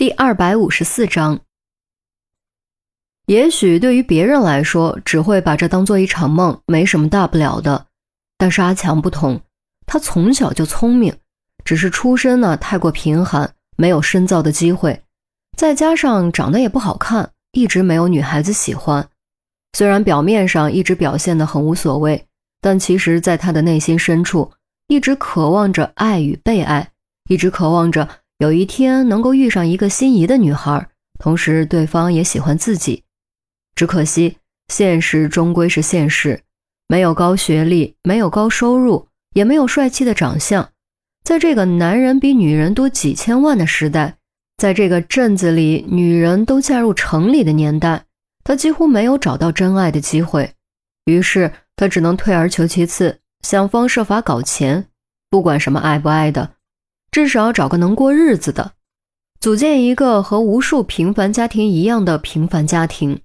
第二百五十四章，也许对于别人来说，只会把这当做一场梦，没什么大不了的。但是阿强不同，他从小就聪明，只是出身呢太过贫寒，没有深造的机会，再加上长得也不好看，一直没有女孩子喜欢。虽然表面上一直表现得很无所谓，但其实在他的内心深处，一直渴望着爱与被爱，一直渴望着。有一天能够遇上一个心仪的女孩，同时对方也喜欢自己，只可惜现实终归是现实，没有高学历，没有高收入，也没有帅气的长相，在这个男人比女人多几千万的时代，在这个镇子里女人都嫁入城里的年代，他几乎没有找到真爱的机会，于是他只能退而求其次，想方设法搞钱，不管什么爱不爱的。至少找个能过日子的，组建一个和无数平凡家庭一样的平凡家庭。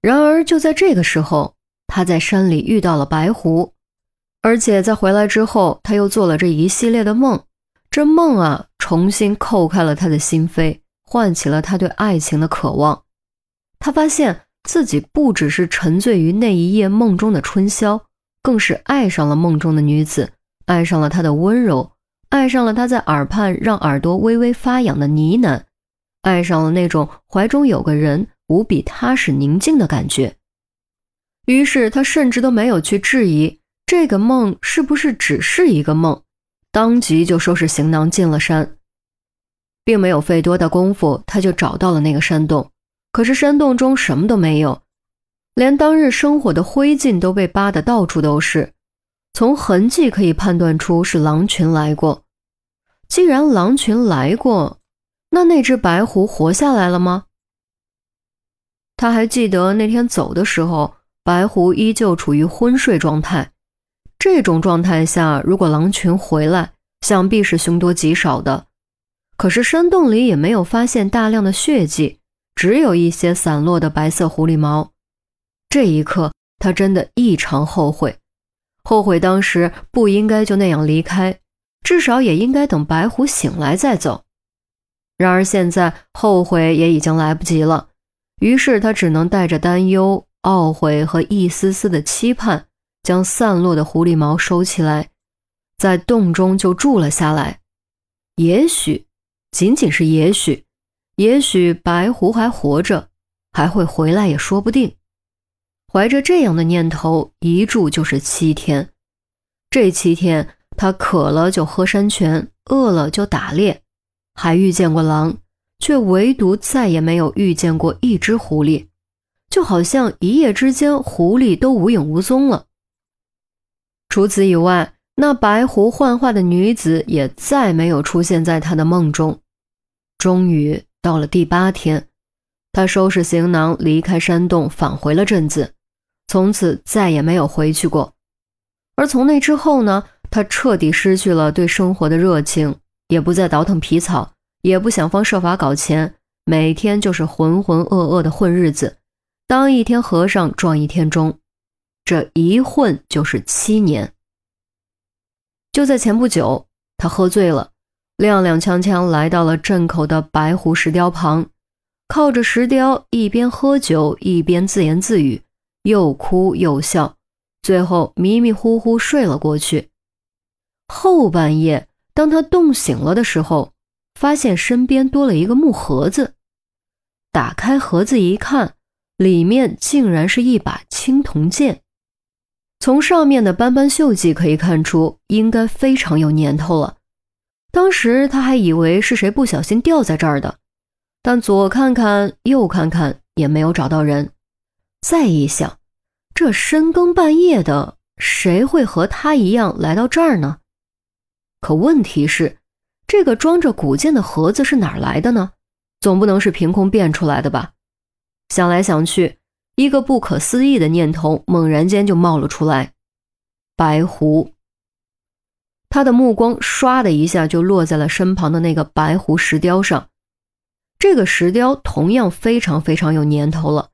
然而，就在这个时候，他在山里遇到了白狐，而且在回来之后，他又做了这一系列的梦。这梦啊，重新叩开了他的心扉，唤起了他对爱情的渴望。他发现自己不只是沉醉于那一夜梦中的春宵，更是爱上了梦中的女子，爱上了她的温柔。爱上了他在耳畔让耳朵微微发痒的呢喃，爱上了那种怀中有个人无比踏实宁静的感觉。于是他甚至都没有去质疑这个梦是不是只是一个梦，当即就收拾行囊进了山，并没有费多大功夫，他就找到了那个山洞。可是山洞中什么都没有，连当日生火的灰烬都被扒得到处都是。从痕迹可以判断出是狼群来过。既然狼群来过，那那只白狐活下来了吗？他还记得那天走的时候，白狐依旧处于昏睡状态。这种状态下，如果狼群回来，想必是凶多吉少的。可是山洞里也没有发现大量的血迹，只有一些散落的白色狐狸毛。这一刻，他真的异常后悔。后悔当时不应该就那样离开，至少也应该等白虎醒来再走。然而现在后悔也已经来不及了，于是他只能带着担忧、懊悔和一丝丝的期盼，将散落的狐狸毛收起来，在洞中就住了下来。也许，仅仅是也许，也许白狐还活着，还会回来也说不定。怀着这样的念头，一住就是七天。这七天，他渴了就喝山泉，饿了就打猎，还遇见过狼，却唯独再也没有遇见过一只狐狸，就好像一夜之间狐狸都无影无踪了。除此以外，那白狐幻化的女子也再没有出现在他的梦中。终于到了第八天，他收拾行囊离开山洞，返回了镇子。从此再也没有回去过，而从那之后呢，他彻底失去了对生活的热情，也不再倒腾皮草，也不想方设法搞钱，每天就是浑浑噩噩的混日子，当一天和尚撞一天钟，这一混就是七年。就在前不久，他喝醉了，踉踉跄跄来到了镇口的白狐石雕旁，靠着石雕，一边喝酒一边自言自语。又哭又笑，最后迷迷糊糊睡了过去。后半夜，当他冻醒了的时候，发现身边多了一个木盒子。打开盒子一看，里面竟然是一把青铜剑。从上面的斑斑锈迹可以看出，应该非常有年头了。当时他还以为是谁不小心掉在这儿的，但左看看右看看，也没有找到人。再一想，这深更半夜的，谁会和他一样来到这儿呢？可问题是，这个装着古剑的盒子是哪儿来的呢？总不能是凭空变出来的吧？想来想去，一个不可思议的念头猛然间就冒了出来：白狐。他的目光唰的一下就落在了身旁的那个白狐石雕上。这个石雕同样非常非常有年头了。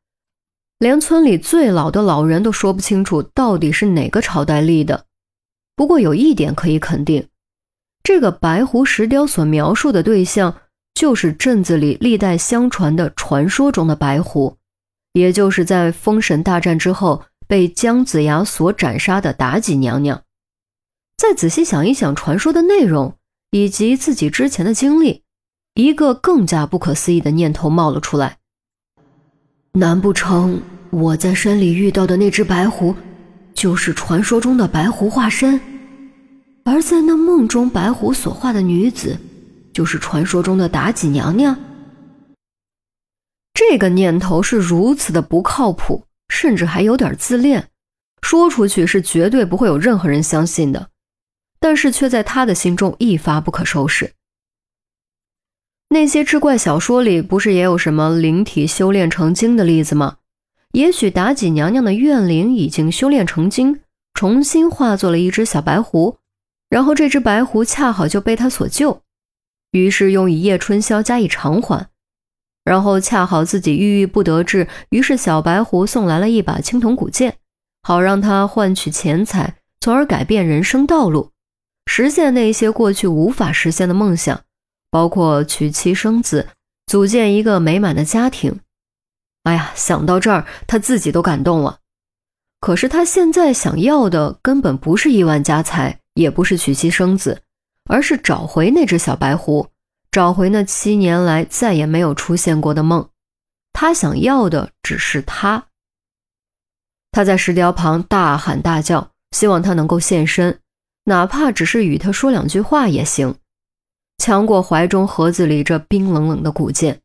连村里最老的老人都说不清楚到底是哪个朝代立的。不过有一点可以肯定，这个白狐石雕所描述的对象就是镇子里历代相传的传说中的白狐，也就是在封神大战之后被姜子牙所斩杀的妲己娘娘。再仔细想一想传说的内容以及自己之前的经历，一个更加不可思议的念头冒了出来：难不成我在山里遇到的那只白狐，就是传说中的白狐化身？而在那梦中，白狐所化的女子，就是传说中的妲己娘娘。这个念头是如此的不靠谱，甚至还有点自恋，说出去是绝对不会有任何人相信的。但是却在他的心中一发不可收拾。那些志怪小说里不是也有什么灵体修炼成精的例子吗？也许妲己娘娘的怨灵已经修炼成精，重新化作了一只小白狐。然后这只白狐恰好就被他所救，于是用一夜春宵加以偿还。然后恰好自己郁郁不得志，于是小白狐送来了一把青铜古剑，好让他换取钱财，从而改变人生道路，实现那些过去无法实现的梦想，包括娶妻生子，组建一个美满的家庭。哎呀，想到这儿，他自己都感动了。可是他现在想要的根本不是亿万家财。也不是娶妻生子，而是找回那只小白狐，找回那七年来再也没有出现过的梦。他想要的只是他。他在石雕旁大喊大叫，希望他能够现身，哪怕只是与他说两句话也行，强过怀中盒子里这冰冷冷的古剑。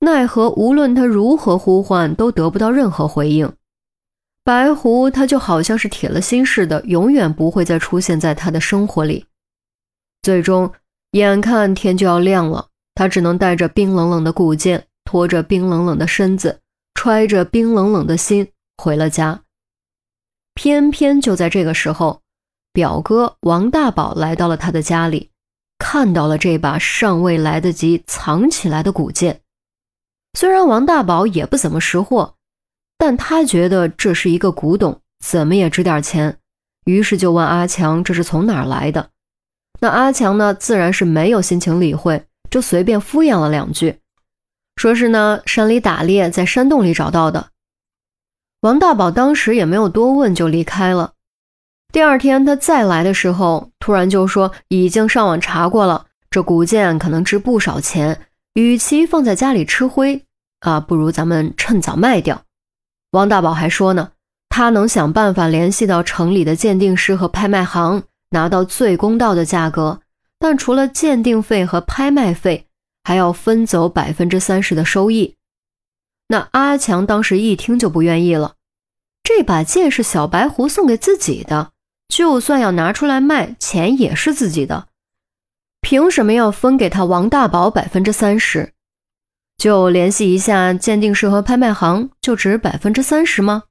奈何无论他如何呼唤，都得不到任何回应。白狐，他就好像是铁了心似的，永远不会再出现在他的生活里。最终，眼看天就要亮了，他只能带着冰冷冷的古剑，拖着冰冷冷的身子，揣着冰冷冷的心回了家。偏偏就在这个时候，表哥王大宝来到了他的家里，看到了这把尚未来得及藏起来的古剑。虽然王大宝也不怎么识货。但他觉得这是一个古董，怎么也值点钱，于是就问阿强这是从哪儿来的。那阿强呢，自然是没有心情理会，就随便敷衍了两句，说是呢山里打猎，在山洞里找到的。王大宝当时也没有多问，就离开了。第二天他再来的时候，突然就说已经上网查过了，这古剑可能值不少钱，与其放在家里吃灰啊，不如咱们趁早卖掉。王大宝还说呢，他能想办法联系到城里的鉴定师和拍卖行，拿到最公道的价格。但除了鉴定费和拍卖费，还要分走百分之三十的收益。那阿强当时一听就不愿意了，这把剑是小白狐送给自己的，就算要拿出来卖，钱也是自己的，凭什么要分给他王大宝百分之三十？就联系一下鉴定师和拍卖行，就值百分之三十吗？